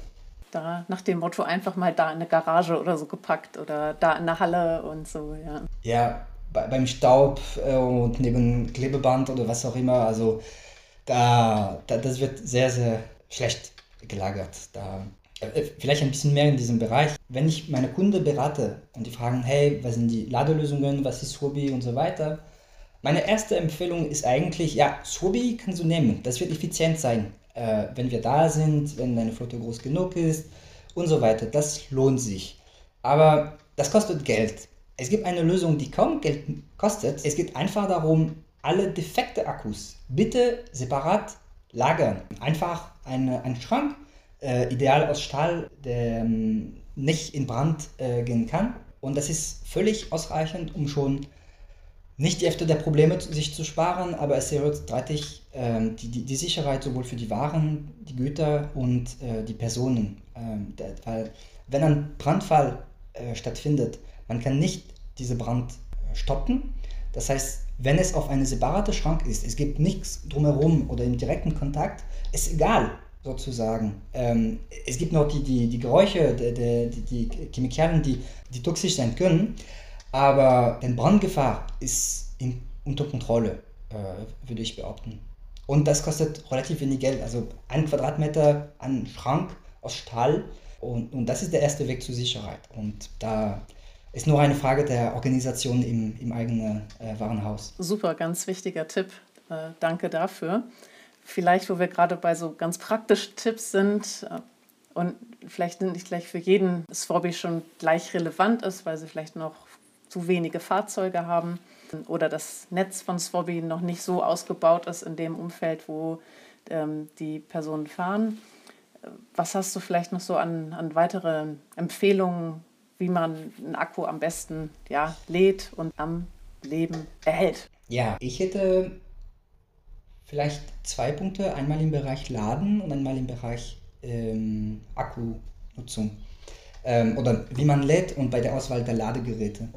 Da nach dem Motto einfach mal da in eine Garage oder so gepackt oder da in der Halle und so, ja. Ja, bei, beim Staub äh, und neben Klebeband oder was auch immer, also da, da das wird sehr, sehr schlecht gelagert. Da, äh, vielleicht ein bisschen mehr in diesem Bereich. Wenn ich meine Kunden berate und die fragen, hey, was sind die Ladelösungen, was ist Hobby und so weiter, meine erste Empfehlung ist eigentlich, ja, Hobby kannst du nehmen, das wird effizient sein. Äh, wenn wir da sind, wenn deine Flotte groß genug ist und so weiter. Das lohnt sich. Aber das kostet Geld. Es gibt eine Lösung, die kaum Geld kostet. Es geht einfach darum, alle defekte Akkus bitte separat lagern. Einfach eine, einen Schrank, äh, ideal aus Stahl, der ähm, nicht in Brand äh, gehen kann. Und das ist völlig ausreichend, um schon nicht die Hälfte der Probleme sich zu sparen, aber es erhöht deutlich äh, die, die, die, Sicherheit sowohl für die Waren, die Güter und äh, die Personen. Ähm, weil wenn ein Brandfall äh, stattfindet, man kann nicht diese Brand äh, stoppen. Das heißt, wenn es auf eine separate Schrank ist, es gibt nichts drumherum oder im direkten Kontakt, ist egal sozusagen. Ähm, es gibt noch die, die, die Geräusche, die, die, die Chemikalien, die, die toxisch sein können, aber die Brandgefahr ist in, unter Kontrolle, äh, würde ich behaupten. Und das kostet relativ wenig Geld, also ein Quadratmeter an Schrank aus Stahl und, und das ist der erste Weg zur Sicherheit. Und da ist nur eine Frage der Organisation im, im eigenen äh, Warenhaus. Super, ganz wichtiger Tipp. Äh, danke dafür. Vielleicht, wo wir gerade bei so ganz praktischen Tipps sind äh, und vielleicht nicht gleich für jeden Swobby schon gleich relevant ist, weil sie vielleicht noch zu wenige Fahrzeuge haben oder das Netz von Swobby noch nicht so ausgebaut ist in dem Umfeld, wo ähm, die Personen fahren. Was hast du vielleicht noch so an, an weitere Empfehlungen wie man einen Akku am besten ja, lädt und am Leben erhält. Ja, ich hätte vielleicht zwei Punkte, einmal im Bereich Laden und einmal im Bereich ähm, Akkunutzung. Ähm, oder wie man lädt und bei der Auswahl der Ladegeräte.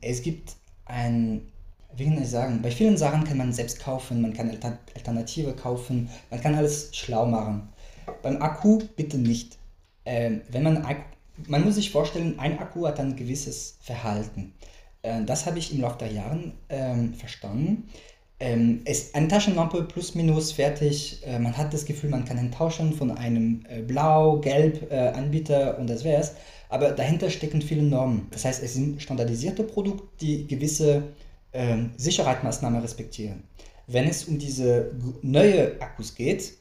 Es gibt ein, wie kann ich sagen, bei vielen Sachen kann man selbst kaufen, man kann Alternative kaufen, man kann alles schlau machen. Beim Akku bitte nicht. Ähm, wenn man man muss sich vorstellen, ein Akku hat ein gewisses Verhalten. Äh, das habe ich im Laufe der Jahre ähm, verstanden. Ähm, es, eine Taschenlampe plus minus fertig. Äh, man hat das Gefühl, man kann ihn tauschen von einem äh, Blau-Gelb-Anbieter äh, und das wäre es. Aber dahinter stecken viele Normen. Das heißt, es sind standardisierte Produkte, die gewisse ähm, Sicherheitsmaßnahmen respektieren. Wenn es um diese neue Akkus geht,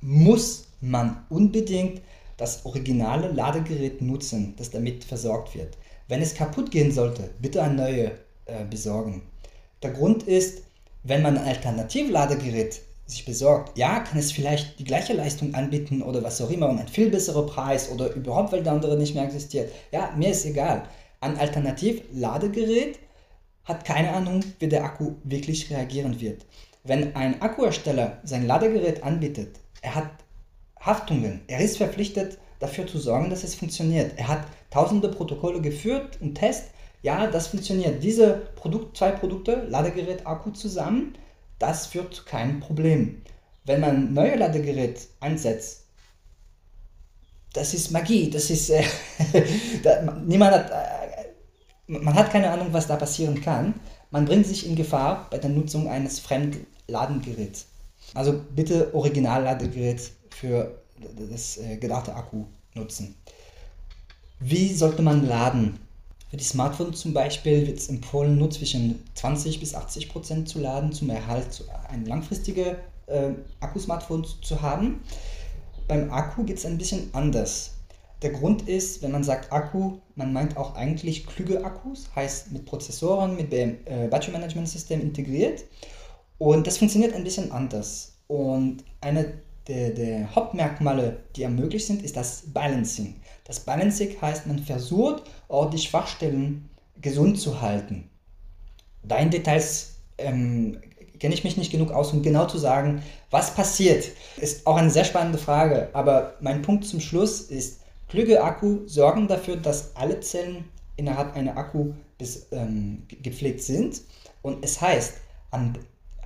muss man unbedingt das originale Ladegerät nutzen, das damit versorgt wird. Wenn es kaputt gehen sollte, bitte ein neues äh, besorgen. Der Grund ist, wenn man ein Alternativladegerät sich besorgt, ja, kann es vielleicht die gleiche Leistung anbieten oder was auch immer und ein viel besserer Preis oder überhaupt, weil der andere nicht mehr existiert. Ja, mir ist egal. Ein Alternativladegerät hat keine Ahnung, wie der Akku wirklich reagieren wird. Wenn ein Akkuhersteller sein Ladegerät anbietet, er hat Haftungen. Er ist verpflichtet, dafür zu sorgen, dass es funktioniert. Er hat tausende Protokolle geführt und Test. Ja, das funktioniert. Diese Produkt, zwei Produkte, Ladegerät, Akku zusammen, das führt zu keinem Problem. Wenn man ein neues Ladegerät einsetzt, das ist Magie. Das ist äh, da, niemand hat, äh, man hat keine Ahnung, was da passieren kann. Man bringt sich in Gefahr bei der Nutzung eines Fremdladengeräts. Also bitte Originalladegerät für das äh, gedachte Akku nutzen. Wie sollte man laden? Für die Smartphones zum Beispiel wird es empfohlen, nur zwischen 20 bis 80 Prozent zu laden, zum Erhalt ein langfristiges äh, Akku-Smartphone zu haben. Beim Akku geht es ein bisschen anders. Der Grund ist, wenn man sagt Akku, man meint auch eigentlich klüge Akkus, heißt mit Prozessoren, mit dem äh, Battery Management System integriert. Und das funktioniert ein bisschen anders. Und eine der, der Hauptmerkmale, die ermöglicht sind, ist das Balancing. Das Balancing heißt, man versucht, auch die Schwachstellen gesund zu halten. Da in Details ähm, kenne ich mich nicht genug aus, um genau zu sagen, was passiert. Ist auch eine sehr spannende Frage, aber mein Punkt zum Schluss ist, klüge Akku sorgen dafür, dass alle Zellen innerhalb einer Akku bis, ähm, gepflegt sind. Und es heißt, am,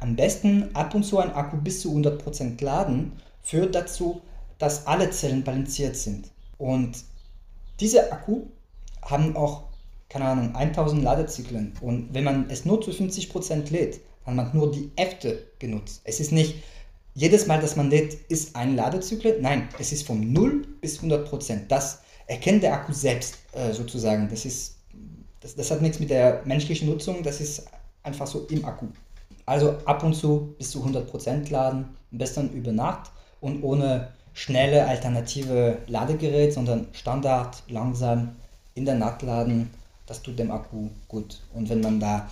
am besten ab und zu ein Akku bis zu 100% laden führt dazu, dass alle Zellen balanciert sind. Und diese Akku haben auch, keine Ahnung, 1000 Ladezyklen. Und wenn man es nur zu 50% lädt, dann hat man nur die Hälfte genutzt. Es ist nicht jedes Mal, dass man lädt, ist ein Ladezyklus. Nein, es ist von 0 bis 100%. Das erkennt der Akku selbst äh, sozusagen. Das, ist, das, das hat nichts mit der menschlichen Nutzung, das ist einfach so im Akku. Also ab und zu bis zu 100% laden, am besten über Nacht und ohne schnelle alternative Ladegerät, sondern Standard, langsam in der Nacht laden. Das tut dem Akku gut. Und wenn man da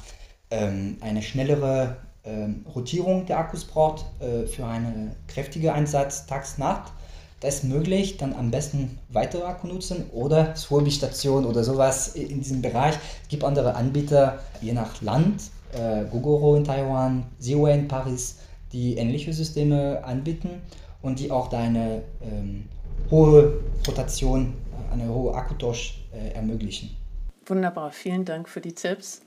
ähm, eine schnellere ähm, Rotierung der Akkus braucht äh, für einen kräftigen Einsatz tags-nacht, das ist möglich, dann am besten weitere Akku nutzen oder Swabi-Station oder sowas in diesem Bereich. Es gibt andere Anbieter, je nach Land, äh, Gogoro in Taiwan, Ziwei in Paris, die ähnliche Systeme anbieten und die auch da eine ähm, hohe Rotation, eine hohe Akkutausch äh, ermöglichen. Wunderbar, vielen Dank für die Tipps.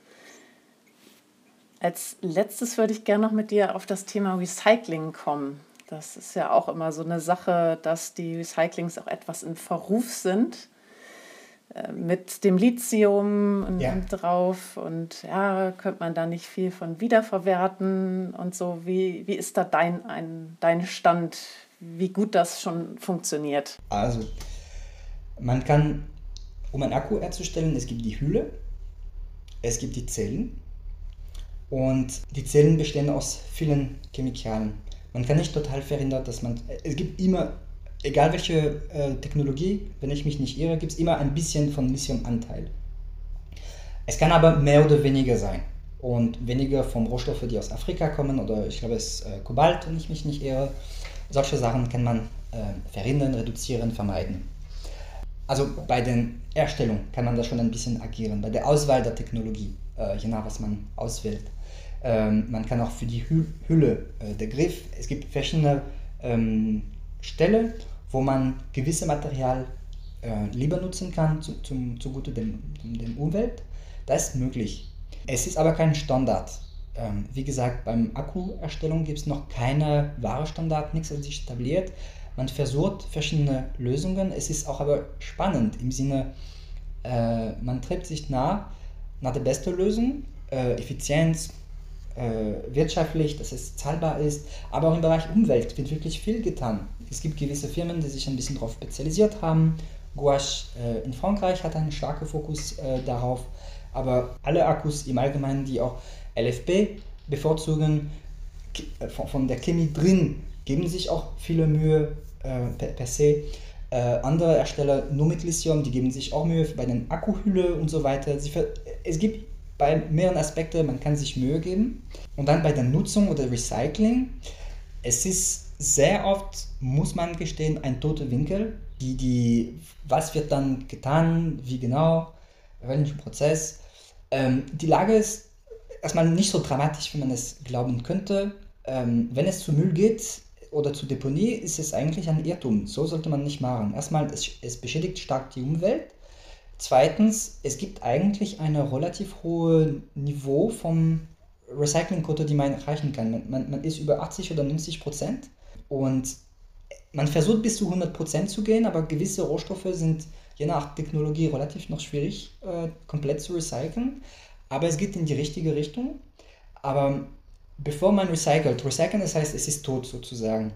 Als letztes würde ich gerne noch mit dir auf das Thema Recycling kommen. Das ist ja auch immer so eine Sache, dass die Recyclings auch etwas in Verruf sind. Äh, mit dem Lithium ja. drauf und ja, könnte man da nicht viel von wiederverwerten und so. Wie, wie ist da dein, ein, dein Stand, wie gut das schon funktioniert? Also, man kann, um einen Akku herzustellen, es gibt die Hülle, es gibt die Zellen und die Zellen bestehen aus vielen Chemikalien. Man kann nicht total verhindern, dass man. Es gibt immer, egal welche äh, Technologie, wenn ich mich nicht irre, gibt es immer ein bisschen von Lithium-Anteil. Es kann aber mehr oder weniger sein. Und weniger vom Rohstoffe, die aus Afrika kommen, oder ich glaube, es ist äh, Kobalt, wenn ich mich nicht irre. Solche Sachen kann man äh, verhindern, reduzieren, vermeiden. Also bei der Erstellung kann man da schon ein bisschen agieren, bei der Auswahl der Technologie, äh, je nach was man auswählt. Ähm, man kann auch für die Hülle, äh, der Griff, es gibt verschiedene ähm, Stellen, wo man gewisse Material äh, lieber nutzen kann, zu, zum, zugute dem, dem, dem Umwelt. Das ist möglich. Es ist aber kein Standard. Ähm, wie gesagt, beim Akkuerstellung gibt es noch keine wahre Standard, nichts hat sich etabliert. Man versucht verschiedene Lösungen. Es ist auch aber spannend im Sinne, äh, man treibt sich nach, nach der besten Lösung, äh, Effizienz, äh, wirtschaftlich, dass es zahlbar ist, aber auch im Bereich Umwelt wird wirklich viel getan. Es gibt gewisse Firmen, die sich ein bisschen darauf spezialisiert haben. Gouache äh, in Frankreich hat einen starken Fokus äh, darauf, aber alle Akkus im Allgemeinen, die auch LFP bevorzugen, äh, von, der Chemie drin, geben sich auch viele Mühe äh, per, per, se. Äh, andere Hersteller nur mit Lithium, die geben sich auch Mühe bei den Akkuhülle und so weiter. Sie, es gibt bei mehreren Aspekten, man kann sich Mühe geben. Und dann bei der Nutzung oder Recycling, es ist sehr oft, muss man gestehen, ein toter Winkel. Die, die, was wird dann getan, wie genau, welchen Prozess. Ähm, die Lage ist erstmal nicht so dramatisch, wie man es glauben könnte. Ähm, wenn es zu Müll geht oder zu Deponie, ist es eigentlich ein Irrtum. So sollte man nicht machen. Erstmal, es, es beschädigt stark die Umwelt. Zweitens, es gibt eigentlich ein relativ hohes Niveau vom Recyclingquote, die man erreichen kann. Man, man, man, ist über 80 oder 90 Prozent und man versucht bis zu 100 Prozent zu gehen, aber gewisse Rohstoffe sind je nach Technologie relativ noch schwierig äh, komplett zu recyceln. Aber es geht in die richtige Richtung. Aber bevor man recycelt, recyceln das heißt, es ist tot sozusagen.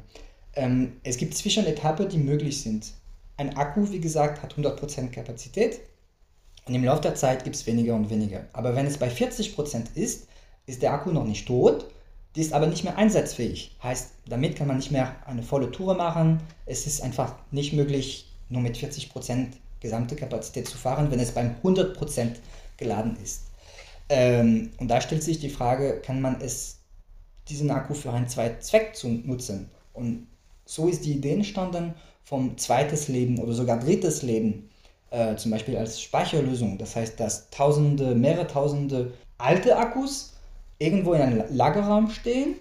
Ähm, es gibt Zwischenetappen, die möglich sind. Ein Akku, wie gesagt, hat 100% Kapazität. Und im Laufe der Zeit gibt es weniger und weniger. Aber wenn es bei 40% ist, ist der Akku noch nicht tot, die ist aber nicht mehr einsatzfähig. Heißt, damit kann man nicht mehr eine volle Tour machen. Es ist einfach nicht möglich, nur mit 40% gesamte Kapazität zu fahren, wenn es beim 100% geladen ist. Ähm, und da stellt sich die Frage, kann man es, diesen Akku für einen zweiten Zweck zu nutzen? Und so ist die Idee entstanden vom zweites Leben oder sogar drittes Leben äh, zum Beispiel als Speicherlösung. Das heißt, dass tausende, mehrere tausende alte Akkus irgendwo in einem Lagerraum stehen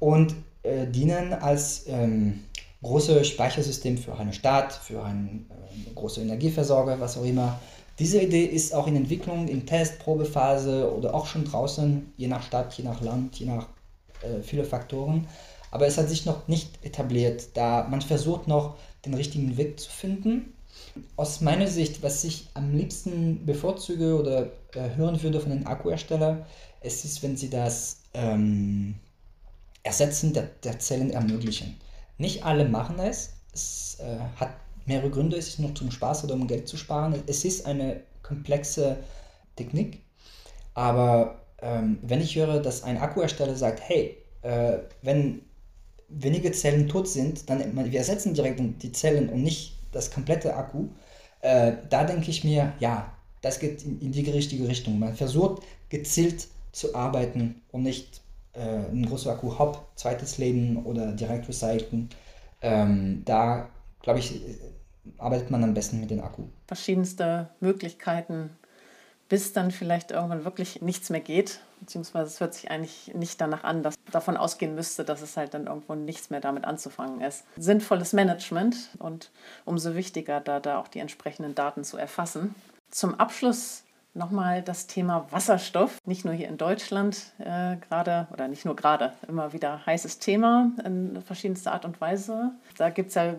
und äh, dienen als ähm, großes Speichersystem für eine Stadt, für einen äh, großen Energieversorger, was auch immer. Diese Idee ist auch in Entwicklung, in Test, Probephase oder auch schon draußen, je nach Stadt, je nach Land, je nach äh, viele Faktoren. Aber es hat sich noch nicht etabliert, da man versucht noch den richtigen Weg zu finden. Aus meiner Sicht, was ich am liebsten bevorzuge oder äh, hören würde von den Akkuherstellern, es ist, wenn sie das ähm, Ersetzen der, der, Zellen ermöglichen. Nicht alle machen es. Es äh, hat mehrere Gründe. Es ist nur zum Spaß oder um Geld zu sparen. Es ist eine komplexe Technik. Aber ähm, wenn ich höre, dass ein Akkuhersteller sagt, hey, äh, wenn wenige Zellen tot sind, dann wir ersetzen direkt die Zellen und nicht das komplette Akku. Äh, da denke ich mir, ja, das geht in, in, die richtige Richtung. Man versucht gezielt zu arbeiten und nicht äh, ein großer Akku, hopp, zweites Leben oder direkt recyceln. Ähm, da, glaube ich, arbeitet man am besten mit dem Akku. Verschiedenste Möglichkeiten, bis dann vielleicht irgendwann wirklich nichts mehr geht. Beziehungsweise es hört sich eigentlich nicht danach an, dass davon ausgehen müsste, dass es halt dann irgendwo nichts mehr damit anzufangen ist. Sinnvolles Management und umso wichtiger, da, da auch die entsprechenden Daten zu erfassen. Zum Abschluss nochmal das Thema Wasserstoff. Nicht nur hier in Deutschland äh, gerade, oder nicht nur gerade, immer wieder heißes Thema in verschiedenster Art und Weise. Da gibt es ja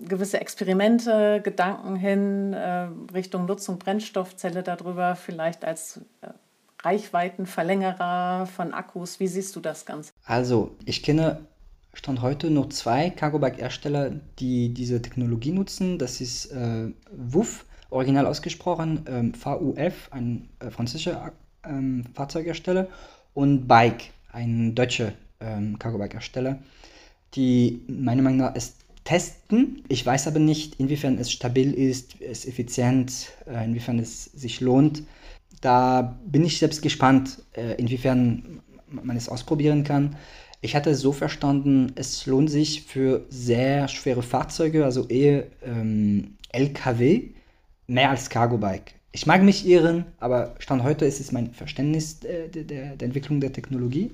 gewisse Experimente, Gedanken hin äh, Richtung Nutzung Brennstoffzelle darüber, vielleicht als äh, Reichweitenverlängerer von Akkus. Wie siehst du das Ganze? Also, ich kenne Stand heute nur zwei Cargo-Bike-Hersteller, die diese Technologie nutzen. Das ist äh, WUF, original ausgesprochen, ähm, VUF, ein äh, französischer ähm, Fahrzeughersteller, und Bike, ein deutscher ähm, Cargo-Bike-Hersteller, die meiner Meinung nach es testen. Ich weiß aber nicht, inwiefern es stabil ist, es effizient, äh, inwiefern es sich lohnt. Da bin ich selbst gespannt, äh, inwiefern man es ausprobieren kann. Ich hatte es so verstanden, es lohnt sich für sehr schwere Fahrzeuge, also eher ähm, LKW, mehr als Cargo-Bike. Ich mag mich irren, aber Stand heute ist es mein Verständnis der, der, der Entwicklung der Technologie.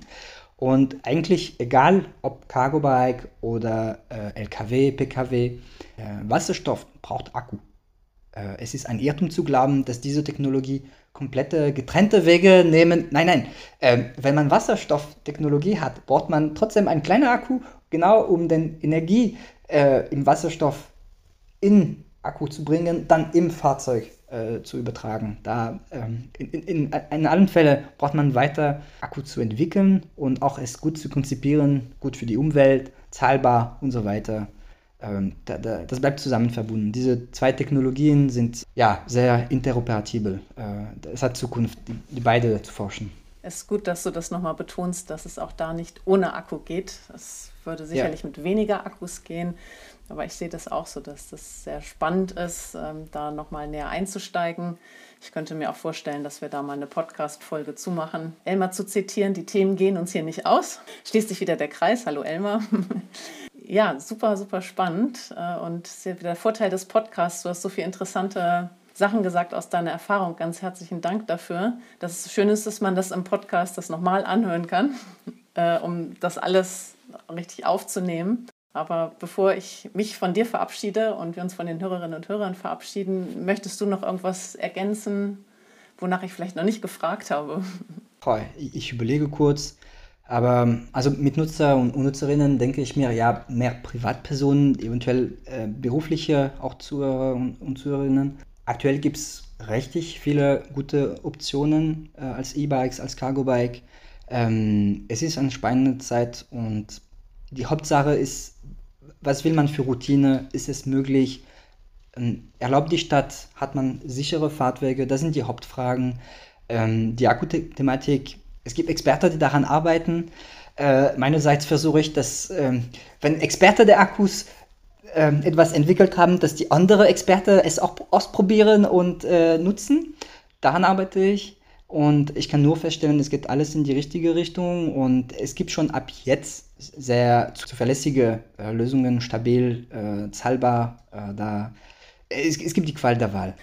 Und eigentlich egal, ob Cargo-Bike oder äh, LKW, PKW, äh, Wasserstoff braucht Akku. Äh, es ist ein Irrtum zu glauben, dass diese Technologie komplette getrennte Wege nehmen. Nein, nein. Ähm, wenn man Wasserstofftechnologie hat, braucht man trotzdem einen kleinen Akku, genau um den Energie äh, im Wasserstoff in Akku zu bringen, dann im Fahrzeug äh, zu übertragen. Da ähm, in, in, in, allen Fällen braucht man weiter Akku zu entwickeln und auch es gut zu konzipieren, gut für die Umwelt, zahlbar und so weiter. Ähm, da, da, das bleibt zusammen verbunden. Diese zwei Technologien sind ja sehr interoperabel. Äh, es hat Zukunft, die, die beide zu forschen. Es ist gut, dass du das nochmal betonst, dass es auch da nicht ohne Akku geht. Es würde sicherlich ja. mit weniger Akkus gehen. Aber ich sehe das auch so, dass das sehr spannend ist, ähm, da nochmal näher einzusteigen. Ich könnte mir auch vorstellen, dass wir da mal eine Podcast-Folge zumachen. Elmar zu zitieren, die Themen gehen uns hier nicht aus. Schließt sich wieder der Kreis. Hallo Elmar. ja, super, super spannend. Äh, und der Vorteil des Podcasts, du hast so viele interessante Sachen gesagt aus deiner Erfahrung. Ganz herzlichen Dank dafür. Das Schöne ist, dass man das im Podcast das nochmal anhören kann, äh, um das alles richtig aufzunehmen. Aber bevor ich mich von dir verabschiede und wir uns von den Hörerinnen und Hörern verabschieden, möchtest du noch irgendwas ergänzen, wonach ich vielleicht noch nicht gefragt habe? Ich überlege kurz. Aber also mit Nutzer und Nutzerinnen denke ich mir, ja, mehr Privatpersonen, eventuell äh, berufliche auch Zuhörer und, und Zuhörerinnen. Aktuell gibt es richtig viele gute Optionen äh, als E-Bikes, als Cargo-Bike. Ähm, es ist eine spannende Zeit und die Hauptsache ist, was will man für Routine? Ist es möglich? Ähm, erlaubt die Stadt? Hat man sichere Fahrtwege? Das sind die Hauptfragen. Ähm, die Akkuthematik es gibt Experten, die daran arbeiten. Äh, meinerseits versuche ich, dass, ähm, wenn Experten der Akkus äh, etwas entwickelt haben, dass die anderen Experten es auch ausprobieren und äh, nutzen. Daran arbeite ich. Und ich kann nur feststellen, es geht alles in die richtige Richtung und es gibt schon ab jetzt sehr zuverlässige äh, Lösungen, stabil, äh, zahlbar. Äh, da, es, es gibt die Qual der Wahl.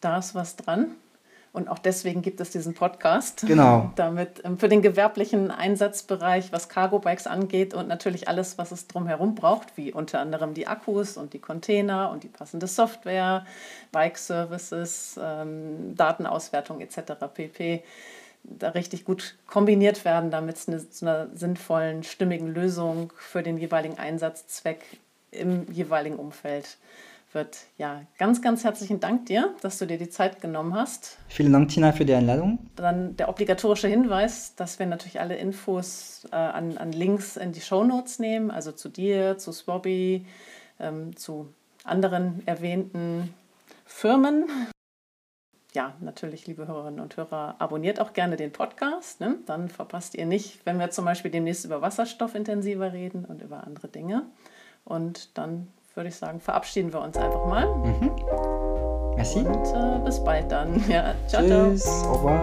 Da ist was dran. Und auch deswegen gibt es diesen Podcast. Genau. Damit ähm, für den gewerblichen Einsatzbereich, was Cargo-Bikes angeht und natürlich alles, was es drumherum braucht, wie unter anderem die Akkus und die Container und die passende Software, Bike-Services, ähm, Datenauswertung etc. pp. Da richtig gut kombiniert werden, damit es eine, zu einer sinnvollen, stimmigen Lösung für den jeweiligen Einsatzzweck im jeweiligen Umfeld wird. Ja, ganz, ganz herzlichen Dank dir, dass du dir die Zeit genommen hast. Vielen Dank, Tina, für die Einladung. Dann der obligatorische Hinweis, dass wir natürlich alle Infos äh, an, an Links in die Show Notes nehmen, also zu dir, zu Swobby, ähm, zu anderen erwähnten Firmen. Ja, natürlich, liebe Hörerinnen und Hörer, abonniert auch gerne den Podcast. Ne? Dann verpasst ihr nicht, wenn wir zum Beispiel demnächst über Wasserstoff intensiver reden und über andere Dinge. Und dann würde ich sagen, verabschieden wir uns einfach mal. Mhm. Merci. Und äh, bis bald dann. Ja, ciao, Tschüss. ciao. Au revoir.